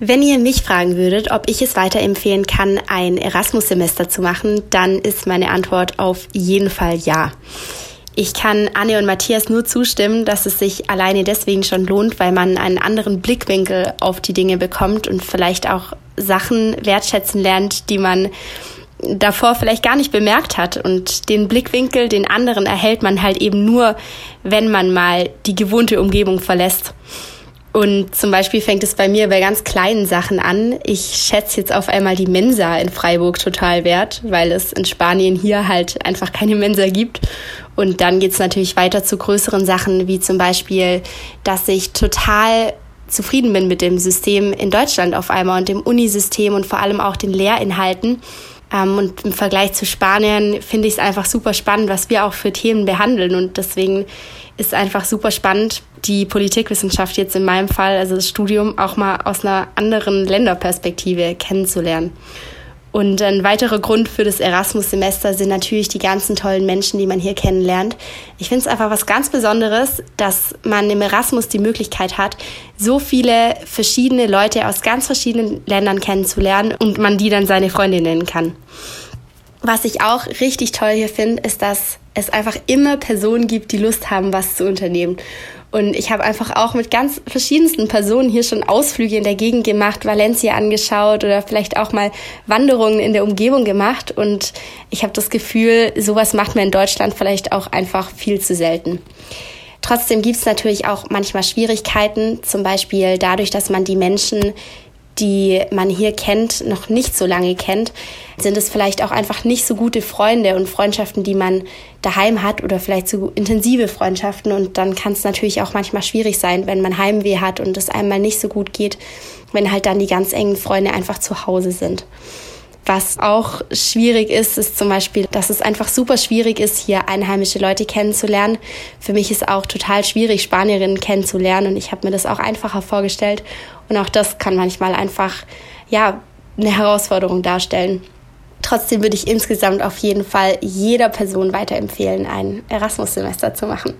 Wenn ihr mich fragen würdet, ob ich es weiterempfehlen kann, ein Erasmus-Semester zu machen, dann ist meine Antwort auf jeden Fall ja. Ich kann Anne und Matthias nur zustimmen, dass es sich alleine deswegen schon lohnt, weil man einen anderen Blickwinkel auf die Dinge bekommt und vielleicht auch Sachen wertschätzen lernt, die man davor vielleicht gar nicht bemerkt hat. Und den Blickwinkel, den anderen erhält man halt eben nur, wenn man mal die gewohnte Umgebung verlässt. Und zum Beispiel fängt es bei mir bei ganz kleinen Sachen an. Ich schätze jetzt auf einmal die Mensa in Freiburg total wert, weil es in Spanien hier halt einfach keine Mensa gibt. Und dann geht's natürlich weiter zu größeren Sachen, wie zum Beispiel, dass ich total zufrieden bin mit dem System in Deutschland auf einmal und dem Unisystem und vor allem auch den Lehrinhalten. Ähm, und im Vergleich zu Spanien finde ich es einfach super spannend, was wir auch für Themen behandeln. Und deswegen ist einfach super spannend, die Politikwissenschaft jetzt in meinem Fall, also das Studium, auch mal aus einer anderen Länderperspektive kennenzulernen. Und ein weiterer Grund für das Erasmus-Semester sind natürlich die ganzen tollen Menschen, die man hier kennenlernt. Ich finde es einfach was ganz Besonderes, dass man im Erasmus die Möglichkeit hat, so viele verschiedene Leute aus ganz verschiedenen Ländern kennenzulernen und man die dann seine Freunde nennen kann. Was ich auch richtig toll hier finde, ist, dass es einfach immer Personen gibt, die Lust haben, was zu unternehmen. Und ich habe einfach auch mit ganz verschiedensten Personen hier schon Ausflüge in der Gegend gemacht, Valencia angeschaut oder vielleicht auch mal Wanderungen in der Umgebung gemacht. Und ich habe das Gefühl, sowas macht man in Deutschland vielleicht auch einfach viel zu selten. Trotzdem gibt es natürlich auch manchmal Schwierigkeiten, zum Beispiel dadurch, dass man die Menschen die man hier kennt, noch nicht so lange kennt, sind es vielleicht auch einfach nicht so gute Freunde und Freundschaften, die man daheim hat oder vielleicht so intensive Freundschaften. Und dann kann es natürlich auch manchmal schwierig sein, wenn man Heimweh hat und es einmal nicht so gut geht, wenn halt dann die ganz engen Freunde einfach zu Hause sind. Was auch schwierig ist, ist zum Beispiel, dass es einfach super schwierig ist, hier einheimische Leute kennenzulernen. Für mich ist auch total schwierig, Spanierinnen kennenzulernen und ich habe mir das auch einfacher vorgestellt. Und auch das kann manchmal einfach, ja, eine Herausforderung darstellen. Trotzdem würde ich insgesamt auf jeden Fall jeder Person weiterempfehlen, ein Erasmus-Semester zu machen.